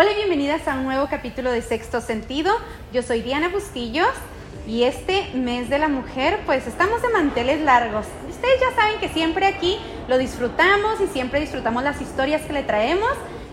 Hola y bienvenidas a un nuevo capítulo de Sexto Sentido. Yo soy Diana Bustillos y este mes de la mujer pues estamos de manteles largos. Ustedes ya saben que siempre aquí lo disfrutamos y siempre disfrutamos las historias que le traemos.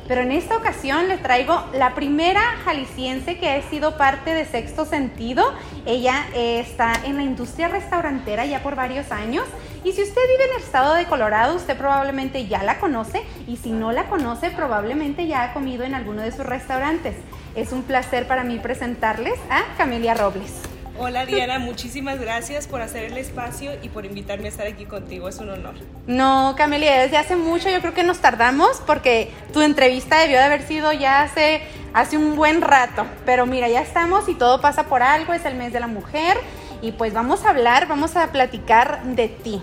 Pero en esta ocasión le traigo la primera jalisciense que ha sido parte de Sexto Sentido. Ella eh, está en la industria restaurantera ya por varios años. Y si usted vive en el estado de Colorado, usted probablemente ya la conoce. Y si no la conoce, probablemente ya ha comido en alguno de sus restaurantes. Es un placer para mí presentarles a Camelia Robles. Hola Diana, muchísimas gracias por hacer el espacio y por invitarme a estar aquí contigo, es un honor. No, Camelia, desde hace mucho yo creo que nos tardamos porque tu entrevista debió de haber sido ya hace, hace un buen rato, pero mira, ya estamos y todo pasa por algo, es el mes de la mujer y pues vamos a hablar, vamos a platicar de ti.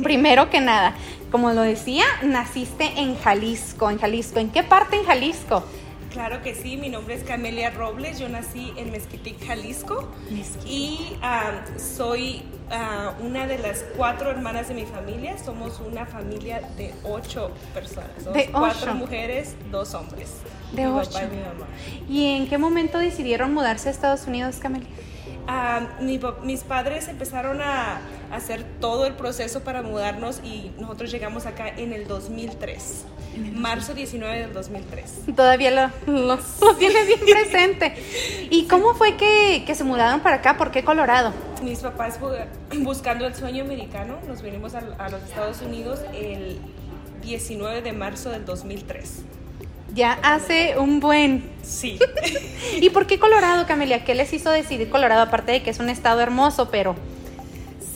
Primero que nada, como lo decía, naciste en Jalisco, en Jalisco. ¿En qué parte en Jalisco? Claro que sí, mi nombre es Camelia Robles, yo nací en Mezquitic, Jalisco y soy ah, una de las cuatro hermanas de mi familia, somos una familia de ocho personas, somos cuatro mujeres, dos hombres. De mi ocho. Papá y mi mamá. ¿Y en qué momento decidieron mudarse a Estados Unidos, Camelia? Mis padres empezaron a hacer todo el proceso para mudarnos y nosotros llegamos acá en el 2003, marzo 19 del 2003. Todavía lo, lo, tienes bien presente. ¿Y cómo fue que, que, se mudaron para acá? ¿Por qué Colorado? Mis papás buscando el sueño americano, nos venimos a, a los Estados Unidos el 19 de marzo del 2003. Ya hace un buen. Sí. ¿Y por qué Colorado, Camelia? ¿Qué les hizo decidir Colorado? Aparte de que es un estado hermoso, pero.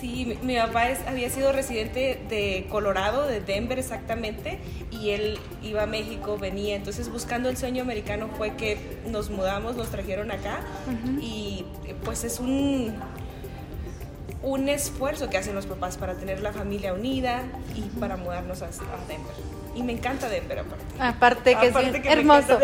Sí, mi, papá había sido residente de Colorado, de Denver exactamente, y él iba a México, venía. Entonces, buscando el sueño americano fue que nos mudamos, nos trajeron acá, y pues es un un esfuerzo que hacen los papás para tener la familia unida y para mudarnos a, Denver. Y me encanta Denver aparte. Aparte que es hermoso.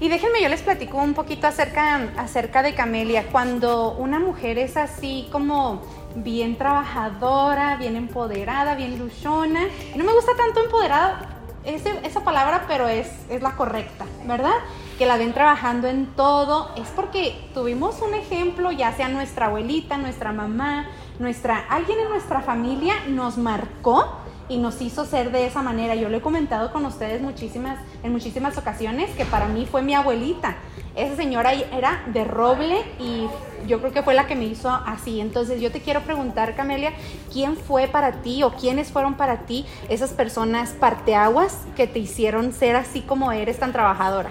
Y déjenme, yo les platico un poquito acerca, acerca de Camelia. Cuando una mujer es así como bien trabajadora, bien empoderada, bien luchona, no me gusta tanto empoderada, esa palabra, pero es, es la correcta, ¿verdad? Que la ven trabajando en todo, es porque tuvimos un ejemplo, ya sea nuestra abuelita, nuestra mamá, nuestra, alguien en nuestra familia nos marcó y nos hizo ser de esa manera. Yo lo he comentado con ustedes muchísimas, en muchísimas ocasiones que para mí fue mi abuelita. Esa señora era de roble y yo creo que fue la que me hizo así. Entonces yo te quiero preguntar, Camelia, ¿quién fue para ti o quiénes fueron para ti esas personas parteaguas que te hicieron ser así como eres tan trabajadora?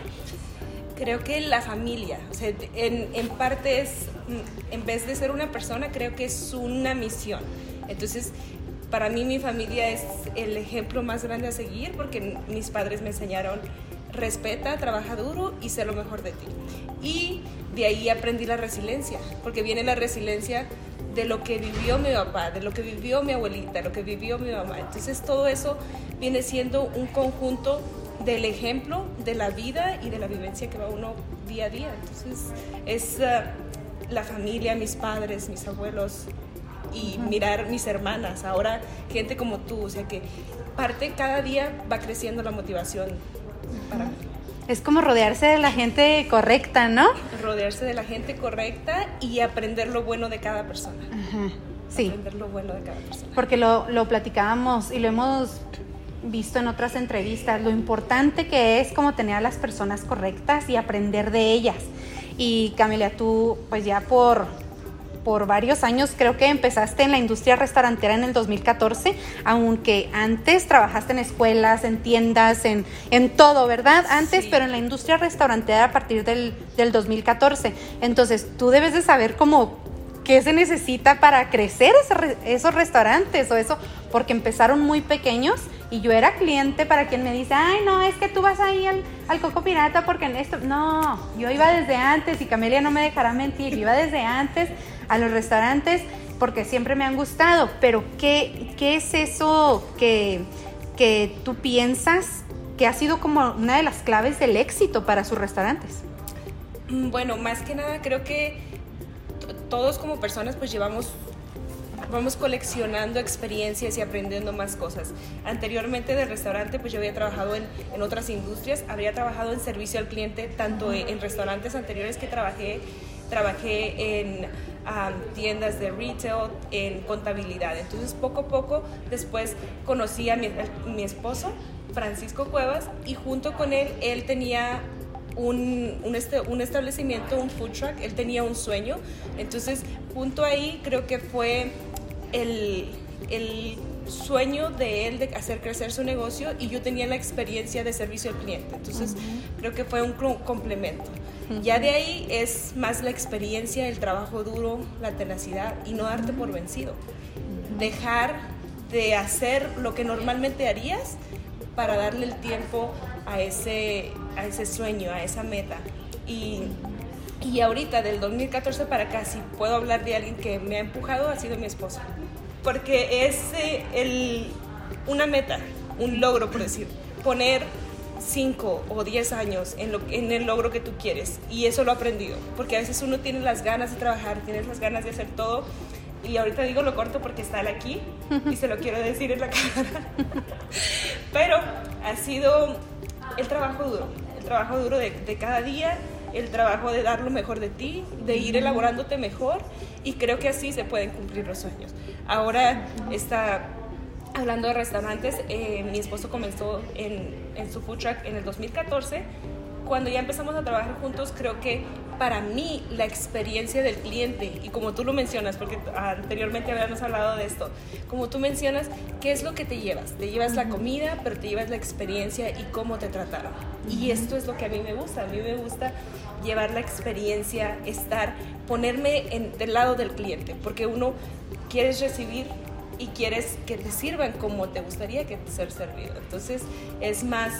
Creo que la familia, o sea, en, en parte es, en vez de ser una persona, creo que es una misión. Entonces, para mí mi familia es el ejemplo más grande a seguir porque mis padres me enseñaron respeta, trabaja duro y sé lo mejor de ti. Y de ahí aprendí la resiliencia, porque viene la resiliencia de lo que vivió mi papá, de lo que vivió mi abuelita, lo que vivió mi mamá. Entonces todo eso viene siendo un conjunto del ejemplo de la vida y de la vivencia que va uno día a día. Entonces es uh, la familia, mis padres, mis abuelos, y mirar mis hermanas, ahora gente como tú, o sea que parte cada día va creciendo la motivación para mí. Es como rodearse de la gente correcta, ¿no? Rodearse de la gente correcta y aprender lo bueno de cada persona. Sí. Aprender lo bueno de cada persona. Porque lo, lo platicábamos y lo hemos visto en otras entrevistas, lo importante que es como tener a las personas correctas y aprender de ellas. Y Camila, tú pues ya por por varios años, creo que empezaste en la industria restaurantera en el 2014, aunque antes trabajaste en escuelas, en tiendas, en, en todo, ¿verdad? Antes, pero en la industria restaurantera a partir del, del 2014. Entonces, tú debes de saber cómo qué se necesita para crecer esos restaurantes o eso, porque empezaron muy pequeños y yo era cliente para quien me dice, ay, no, es que tú vas ahí al, al Coco Pirata porque en esto, no, yo iba desde antes y Camelia no me dejará mentir, yo iba desde antes a los restaurantes porque siempre me han gustado, pero ¿qué, qué es eso que, que tú piensas que ha sido como una de las claves del éxito para sus restaurantes? Mm, bueno, más que nada creo que todos como personas pues llevamos vamos coleccionando experiencias y aprendiendo más cosas. Anteriormente del restaurante, pues yo había trabajado en, en otras industrias, había trabajado en servicio al cliente, tanto en, en restaurantes anteriores que trabajé, trabajé en tiendas de retail, en contabilidad. Entonces poco a poco después conocí a mi, mi esposo, Francisco Cuevas, y junto con él, él tenía un, un, este, un, establecimiento, un food truck, él tenía un sueño. Entonces, junto ahí creo que fue el, el, sueño de él de hacer crecer su negocio y yo tenía la experiencia de servicio al cliente. Entonces, uh -huh. creo que fue un complemento. Ya de ahí es más la experiencia, el trabajo duro, la tenacidad y no darte por vencido. Dejar de hacer lo que normalmente harías para darle el tiempo a ese, a ese sueño, a esa meta. Y, y ahorita, del 2014 para acá, si puedo hablar de alguien que me ha empujado, ha sido mi esposo. Porque es eh, el, una meta, un logro, por decir, poner 5 o 10 años en, lo, en el logro que tú quieres. Y eso lo he aprendido. Porque a veces uno tiene las ganas de trabajar, tienes las ganas de hacer todo. Y ahorita digo lo corto porque está él aquí y se lo quiero decir en la cámara. Pero ha sido el trabajo duro, el trabajo duro de, de cada día, el trabajo de dar lo mejor de ti, de ir elaborándote mejor y creo que así se pueden cumplir los sueños. Ahora está hablando de restaurantes, eh, mi esposo comenzó en, en, su food truck en el 2014. Cuando ya empezamos a trabajar juntos, creo que para mí la experiencia del cliente, y como tú lo mencionas, porque anteriormente habíamos hablado de esto, como tú mencionas, ¿qué es lo que te llevas? Te llevas la comida, pero te llevas la experiencia y cómo te trataron. Y esto es lo que a mí me gusta, a mí me gusta llevar la experiencia, estar, ponerme en, del lado del cliente, porque uno quiere recibir y quieres que te sirvan como te gustaría que ser servido. Entonces es más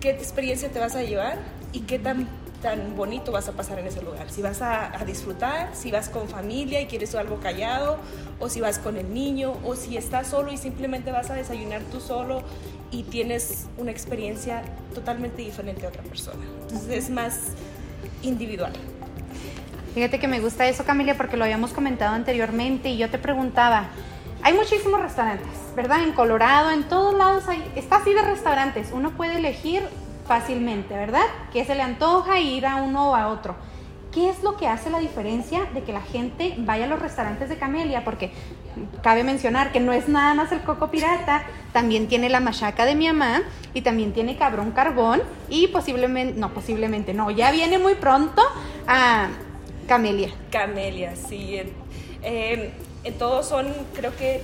qué experiencia te vas a llevar y qué tan, tan bonito vas a pasar en ese lugar. Si vas a, a, disfrutar, si vas con familia y quieres algo callado, o si vas con el niño, o si estás solo y simplemente vas a desayunar tú solo y tienes una experiencia totalmente diferente a otra persona. Entonces es más individual. Fíjate que me gusta eso, Camila, porque lo habíamos comentado anteriormente y yo te preguntaba, hay muchísimos restaurantes, ¿verdad? En Colorado, en todos lados hay, está así de restaurantes. Uno puede elegir fácilmente, ¿verdad? Que se le antoja ir a uno o a otro. ¿Qué es lo que hace la diferencia de que la gente vaya a los restaurantes de Camelia? Porque cabe mencionar que no es nada más el coco pirata, también tiene la machaca de mi mamá y también tiene cabrón carbón y posiblemente, no, posiblemente no, ya viene muy pronto a Camelia. Camelia, sí. Eh, todos son, creo que,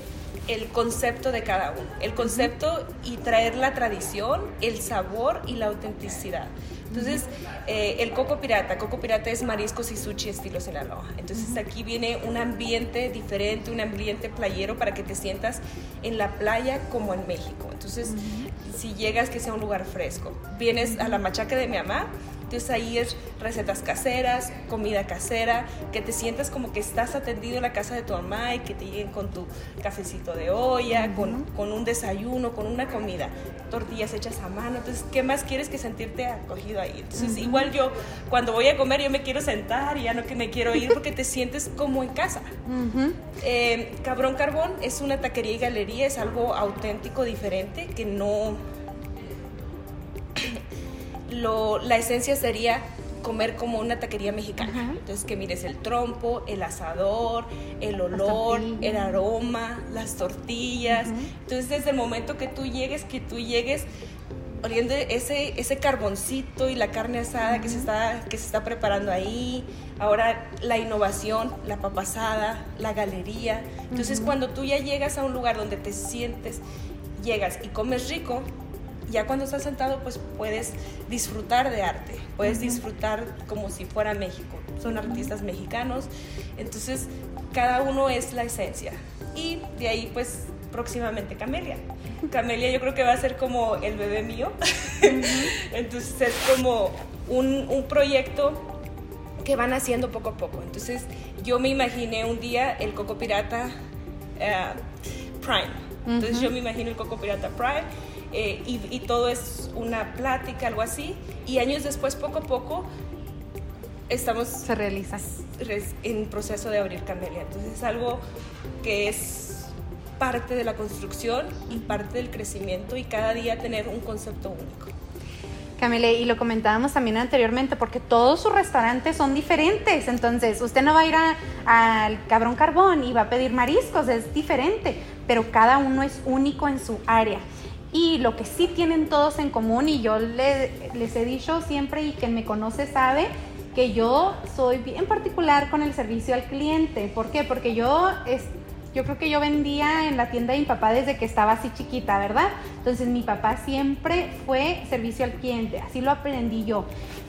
el concepto de cada uno. El concepto y traer la tradición, el sabor y la autenticidad. Entonces, eh, el Coco Pirata, Coco Pirata es mariscos y sushi estilo Sinaloa. Entonces, aquí viene un ambiente diferente, un ambiente playero para que te sientas en la playa como en México. Entonces, si llegas, que sea un lugar fresco. Vienes a la machaca de mi mamá, entonces ahí es recetas caseras, comida casera, que te sientas como que estás atendido en la casa de tu mamá y que te lleguen con tu cafecito de olla, uh -huh. con, con, un desayuno, con una comida, tortillas hechas a mano. Entonces, ¿qué más quieres que sentirte acogido ahí? Entonces, uh -huh. igual yo cuando voy a comer yo me quiero sentar y ya no que me quiero ir porque te sientes como en casa. Uh -huh. eh, Cabrón Carbón es una taquería y galería, es algo auténtico, diferente, que no lo, la esencia sería comer como una taquería mexicana. Entonces, que mires el trompo, el asador, el olor, el aroma, las tortillas. Entonces, desde el momento que tú llegues, que tú llegues oliendo ese, ese carboncito y la carne asada que, se está, que se está preparando ahí. Ahora, la innovación, la papasada, la galería. Entonces, cuando tú ya llegas a un lugar donde te sientes, llegas y comes rico, ya cuando estás sentado pues puedes disfrutar de arte, puedes uh -huh. disfrutar como si fuera México, son artistas mexicanos, entonces cada uno es la esencia y de ahí pues próximamente Camelia. Camelia yo creo que va a ser como el bebé mío, uh -huh. entonces es como un, un proyecto que van haciendo poco a poco, entonces yo me imaginé un día el Coco Pirata uh, Prime, entonces uh -huh. yo me imagino el Coco Pirata Prime eh, y, y, todo es una plática, algo así. Y años después, poco a poco, estamos se realiza en proceso de abrir Camelia. Entonces es algo que es parte de la construcción y parte del crecimiento y cada día tener un concepto único. Camille, y lo comentábamos también anteriormente, porque todos sus restaurantes son diferentes. Entonces, usted no va a ir al Cabrón Carbón y va a pedir mariscos, es diferente, pero cada uno es único en su área. Y lo que sí tienen todos en común, y yo les he dicho siempre, y quien me conoce sabe, que yo soy bien particular con el servicio al cliente. ¿Por qué? Porque yo yo creo que yo vendía en la tienda de mi papá desde que estaba así chiquita, ¿verdad? Entonces mi papá siempre fue servicio al cliente, así lo aprendí yo.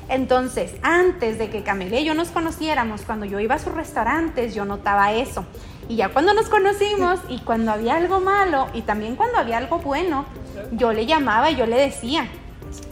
Entonces, antes de que Camila y yo nos conociéramos, cuando yo iba a sus restaurantes, yo notaba eso. Y ya cuando nos conocimos y cuando había algo malo y también cuando había algo bueno, yo le llamaba y yo le decía,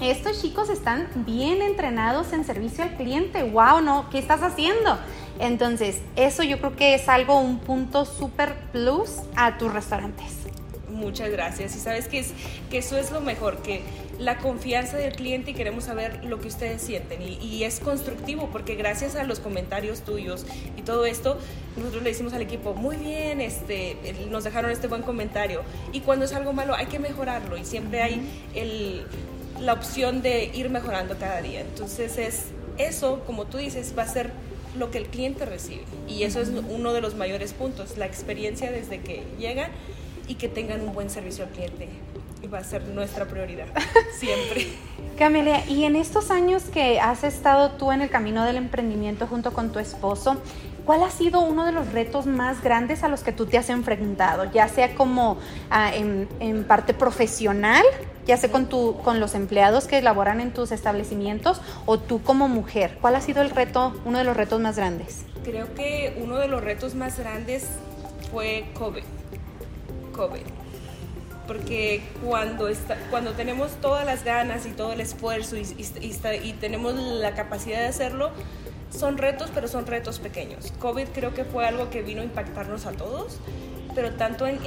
estos chicos están bien entrenados en servicio al cliente, wow, no, ¿qué estás haciendo? Entonces, eso yo creo que es algo, un punto súper plus a tus restaurantes. Muchas gracias. Y sabes que, es, que eso es lo mejor, que la confianza del cliente y queremos saber lo que ustedes sienten. Y, es constructivo porque gracias a los comentarios tuyos y todo esto, nosotros le decimos al equipo, muy bien, este, nos dejaron este buen comentario. Y cuando es algo malo hay que mejorarlo y siempre hay el, la opción de ir mejorando cada día. Entonces es eso, como tú dices, va a ser lo que el cliente recibe. Y eso es uno de los mayores puntos, la experiencia desde que llegan y que tengan un buen servicio al cliente. Y va a ser nuestra prioridad, siempre. Camelia, y en estos años que has estado tú en el camino del emprendimiento junto con tu esposo, ¿cuál ha sido uno de los retos más grandes a los que tú te has enfrentado? Ya sea como ah, en, en parte profesional ya sea con, tu, con los empleados que laboran en tus establecimientos o tú como mujer? ¿Cuál ha sido el reto, uno de los retos más grandes? Creo que uno de los retos más grandes fue COVID. COVID. Porque cuando, está, cuando tenemos todas las ganas y todo el esfuerzo y, y tenemos la capacidad de hacerlo, son retos, pero son retos pequeños. COVID creo que fue algo que vino a impactarnos a todos pero tanto en,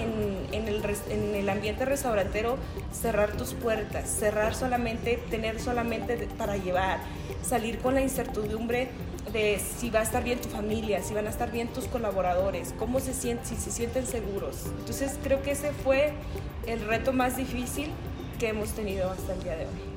en, el, en, el, ambiente restaurantero, cerrar tus puertas, cerrar solamente, tener solamente para llevar, salir con la incertidumbre de si va a estar bien tu familia, si van a estar bien tus colaboradores, cómo se sienten, si se sienten seguros. Entonces creo que ese fue el reto más difícil que hemos tenido hasta el día de hoy.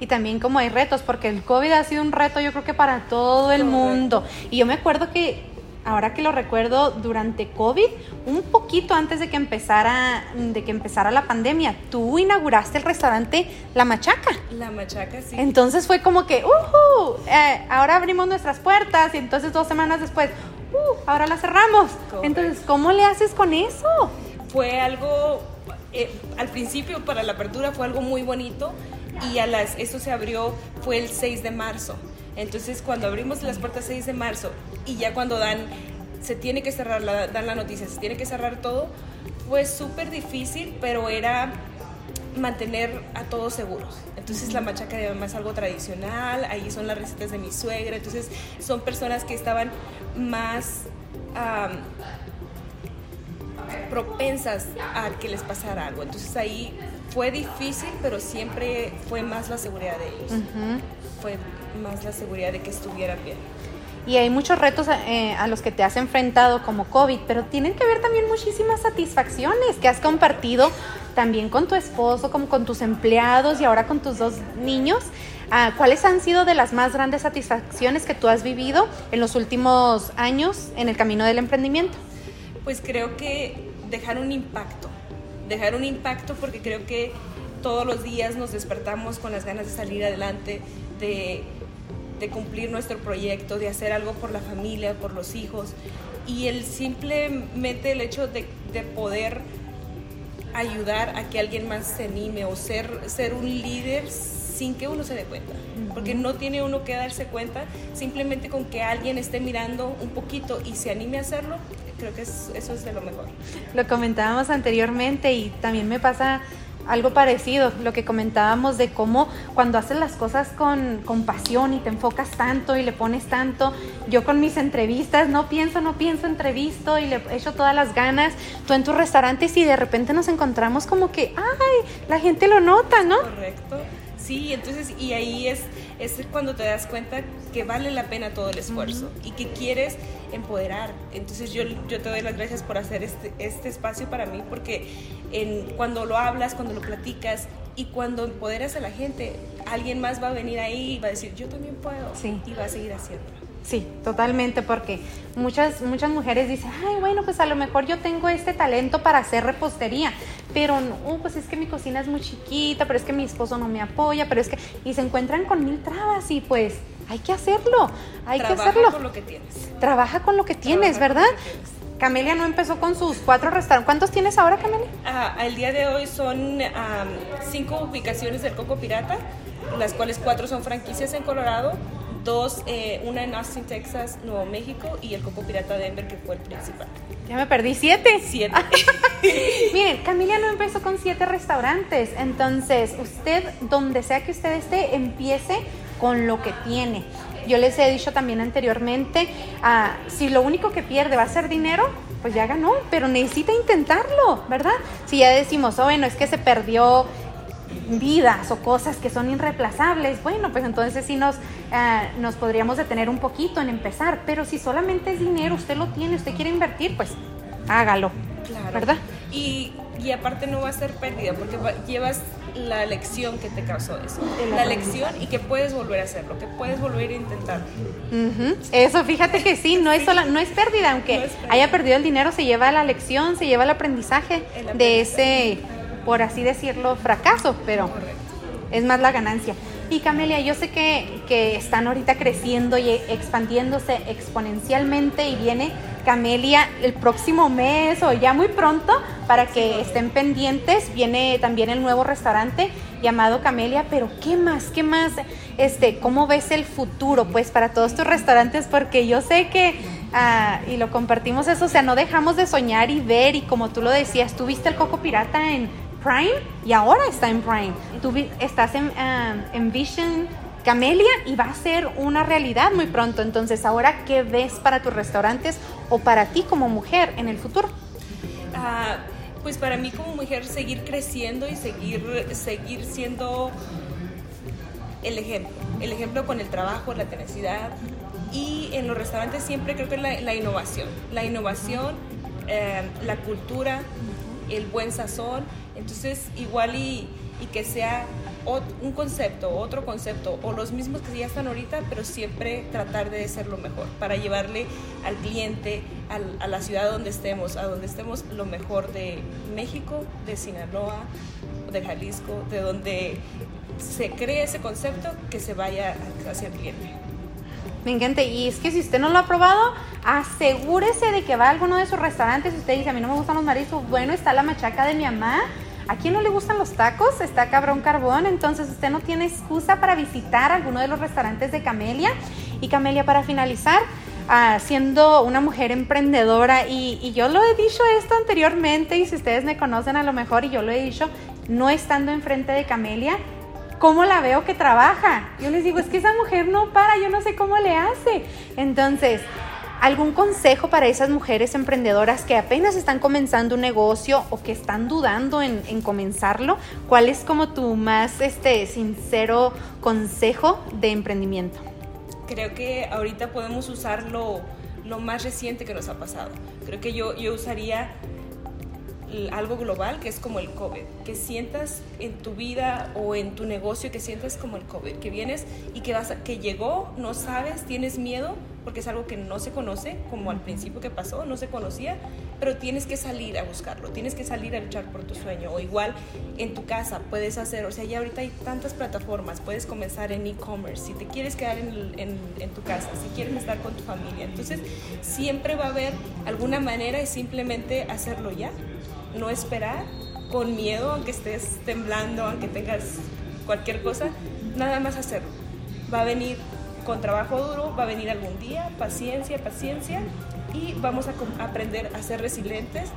Y también como hay retos, porque el COVID ha sido un reto yo creo que para todo el mundo. Y yo me acuerdo que ahora que lo recuerdo, durante COVID, un poquito antes de que empezara, de que empezara la pandemia, tú inauguraste el restaurante La Machaca. La Machaca, sí. Entonces fue como que, uh, ahora abrimos nuestras puertas y entonces dos semanas después, uh, ahora la cerramos. Entonces, ¿cómo le haces con eso? Fue algo, eh, al principio para la apertura fue algo muy bonito y a las, eso se abrió, fue el 6 de marzo. Entonces, cuando abrimos las puertas 6 de marzo y ya cuando dan, se tiene que cerrar, la, dan la noticia, se tiene que cerrar todo, fue súper difícil, pero era mantener a todos seguros. Entonces la machaca de mamá es algo tradicional, ahí son las recetas de mi suegra, entonces son personas que estaban más propensas a que les pasara algo. Entonces ahí fue difícil, pero siempre fue más la seguridad de ellos. Fue más la seguridad de que estuvieran bien. Y hay muchos retos eh, a los que te has enfrentado como COVID, pero tienen que ver también muchísimas satisfacciones que has compartido también con tu esposo, como con tus empleados y ahora con tus dos niños. Ah, ¿Cuáles han sido de las más grandes satisfacciones que tú has vivido en los últimos años en el camino del emprendimiento? Pues creo que dejar un impacto, dejar un impacto porque creo que todos los días nos despertamos con las ganas de salir adelante, de, cumplir nuestro proyecto, de hacer algo por la familia, por los hijos. Y el simplemente el hecho de, poder ayudar a que alguien más se anime o ser, ser un líder sin que uno se dé cuenta. Porque no tiene uno que darse cuenta, simplemente con que alguien esté mirando un poquito y se anime a hacerlo, creo que eso es de lo mejor. Lo comentábamos anteriormente y también me pasa algo parecido, lo que comentábamos de cómo cuando haces las cosas con, con, pasión y te enfocas tanto y le pones tanto, yo con mis entrevistas no pienso, no pienso, entrevisto y le echo todas las ganas, tú en tus restaurantes y de repente nos encontramos como que, ay, la gente lo nota, ¿no? Correcto. Sí, entonces, y ahí es, es cuando te das cuenta que vale la pena todo el esfuerzo y que quieres empoderar. Entonces yo, yo te doy las gracias por hacer este, este espacio para mí porque en, cuando lo hablas, cuando lo platicas y cuando empoderas a la gente, alguien más va a venir ahí y va a decir, yo también puedo y va a seguir haciéndolo. Sí, totalmente, porque muchas, muchas mujeres dicen, ay, bueno, pues a lo mejor yo tengo este talento para hacer repostería, pero no, pues es que mi cocina es muy chiquita, pero es que mi esposo no me apoya, pero es que, y se encuentran con mil trabas y pues hay que hacerlo, hay que hacerlo. Trabaja con lo que tienes. Trabaja con lo que tienes, ¿verdad? Camelia no empezó con sus cuatro restaurantes. ¿Cuántos tienes ahora, Camelia? Ah, el día de hoy son cinco ubicaciones del Coco Pirata, las cuales cuatro son franquicias en Colorado, dos, eh, una en Austin, Texas, Nuevo México y el Coco Pirata Denver, que fue el principal. Ya me perdí siete. Siete. Miren, Camila no empezó con siete restaurantes, entonces usted, donde sea que usted esté, empiece con lo que tiene. Yo les he dicho también anteriormente, ah, si lo único que pierde va a ser dinero, pues ya ganó, pero necesita intentarlo, ¿verdad? Si ya decimos, oh, bueno, es que se perdió vidas o cosas que son irreplazables, bueno, pues entonces sí nos, ah, nos podríamos detener un poquito en empezar, pero si solamente es dinero, usted lo tiene, usted quiere invertir, pues hágalo, claro. ¿verdad? Y, y aparte no va a ser pérdida, porque llevas la lección que te causó eso, la lección y que puedes volver a hacerlo, que puedes volver a intentarlo. Eso, fíjate que sí, no es sola, no es pérdida, aunque haya perdido el dinero, se lleva la lección, se lleva el aprendizaje, de ese, por así decirlo, fracaso, pero es más la ganancia. Y Camelia, yo sé que, que están ahorita creciendo y expandiéndose exponencialmente y viene Camelia el próximo mes o ya muy pronto para que estén pendientes. Viene también el nuevo restaurante llamado Camelia, pero ¿qué más? ¿Qué más? Este, ¿cómo ves el futuro pues para todos tus restaurantes? Porque yo sé que ah, y lo compartimos eso, o sea, no dejamos de soñar y ver y como tú lo decías, tú viste el Coco Pirata en Prime y ahora está en Prime. Tú estás en, ah, en Vision Camelia y va a ser una realidad muy pronto. Entonces, ahora, ¿qué ves para tus restaurantes o para ti como mujer en el futuro? Ah, pues para mí como mujer seguir creciendo y seguir, seguir siendo el ejemplo. El ejemplo con el trabajo, la tenacidad. Y en los restaurantes siempre creo que la, la innovación. La innovación, eh, la cultura, el buen sazón. Entonces, igual y, y que sea un concepto, otro concepto, o los mismos que ya están ahorita, pero siempre tratar de ser lo mejor, para llevarle al cliente, a la ciudad donde estemos, a donde estemos lo mejor de México, de Sinaloa, de Jalisco, de donde se cree ese concepto, que se vaya hacia el cliente. Me encanta. Y es que si usted no lo ha probado, asegúrese de que va a alguno de sus restaurantes. Usted dice, a mí no me gustan los mariscos. Bueno, está la machaca de mi mamá ¿A quién no le gustan los tacos? Está cabrón carbón, entonces usted no tiene excusa para visitar alguno de los restaurantes de Camelia. Y Camelia, para finalizar, ah, siendo una mujer emprendedora, y, yo lo he dicho esto anteriormente, y si ustedes me conocen a lo mejor, y yo lo he dicho, no estando enfrente de Camelia, ¿cómo la veo que trabaja? Yo les digo, es que esa mujer no para, yo no sé cómo le hace. Entonces, ¿Algún consejo para esas mujeres emprendedoras que apenas están comenzando un negocio o que están dudando en, comenzarlo? ¿Cuál es como tu más este, sincero consejo de emprendimiento? Creo que ahorita podemos usar lo, más reciente que nos ha pasado. Creo que yo, yo usaría algo global que es como el COVID, que sientas en tu vida o en tu negocio que sientas como el COVID, que vienes y que vas que llegó, no sabes, tienes miedo, porque es algo que no se conoce, como al principio que pasó, no se conocía, pero tienes que salir a buscarlo, tienes que salir a luchar por tu sueño, o igual en tu casa puedes hacer, o sea, ya ahorita hay tantas plataformas, puedes comenzar en e-commerce, si te quieres quedar en, en, en, tu casa, si quieres estar con tu familia, entonces siempre va a haber alguna manera de simplemente hacerlo ya, no esperar con miedo, aunque estés temblando, aunque tengas cualquier cosa, nada más hacerlo. Va a venir con trabajo duro, va a venir algún día, paciencia, paciencia, y vamos a aprender a ser resilientes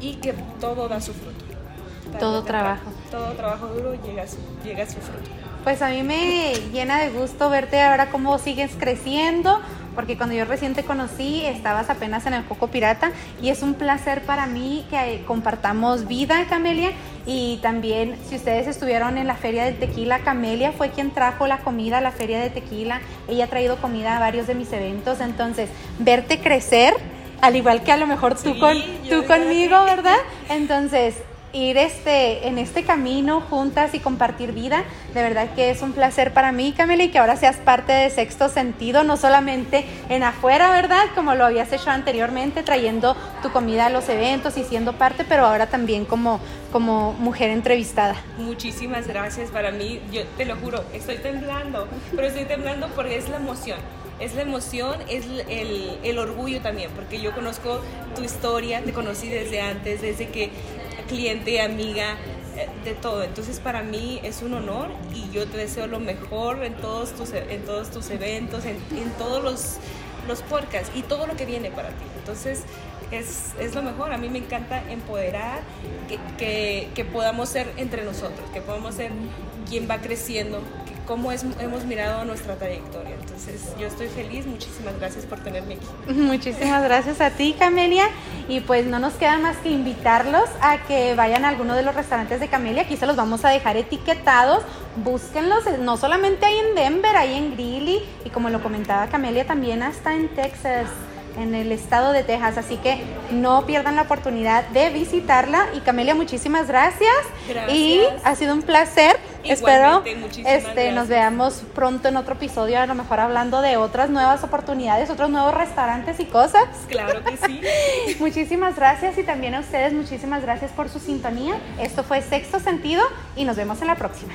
y que todo da su fruto. todo trabajo. Todo trabajo duro llega llega a su fruto. Pues a mí me llena de gusto verte ahora cómo sigues creciendo, porque cuando yo recién te conocí estabas apenas en el Coco Pirata y es un placer para mí que compartamos vida, Camelia, y también si ustedes estuvieron en la feria del tequila, Camelia fue quien trajo la comida a la feria de tequila, ella ha traído comida a varios de mis eventos, entonces verte crecer, al igual que a lo mejor tú, con, tú conmigo, ¿verdad? Entonces, ir este, en este camino juntas y compartir vida. De verdad que es un placer para mí, Camila, y que ahora seas parte de Sexto Sentido, no solamente en afuera, ¿verdad? Como lo habías hecho anteriormente, trayendo tu comida a los eventos y siendo parte, pero ahora también como, como mujer entrevistada. Muchísimas gracias para mí, yo te lo juro, estoy temblando, pero estoy temblando porque es la emoción es la emoción, es el, el, orgullo también, porque yo conozco tu historia, te conocí desde antes, desde que cliente, amiga, eh, de todo. Entonces para mí es un honor y yo te deseo lo mejor en todos tus, en todos tus eventos, en, todos los, los podcasts y todo lo que viene para ti. Entonces es, es lo mejor. A mí me encanta empoderar, que, que podamos ser entre nosotros, que podamos ser quien va creciendo, cómo es, hemos mirado nuestra trayectoria. Entonces, yo estoy feliz. Muchísimas gracias por tenerme aquí. Muchísimas gracias a ti, Camelia. Y pues no nos queda más que invitarlos a que vayan a alguno de los restaurantes de Camelia. Aquí se los vamos a dejar etiquetados. Búsquenlos. No solamente hay en Denver, hay en Greeley. Y como lo comentaba Camelia, también hasta en Texas en el estado de Texas, así que no pierdan la oportunidad de visitarla. Y Camelia, muchísimas gracias. gracias. Y ha sido un placer. Espero este, nos veamos pronto en otro episodio, a lo mejor hablando de otras nuevas oportunidades, otros nuevos restaurantes y cosas. Claro que sí. muchísimas gracias y también a ustedes muchísimas gracias por su sintonía. Esto fue Sexto Sentido y nos vemos en la próxima.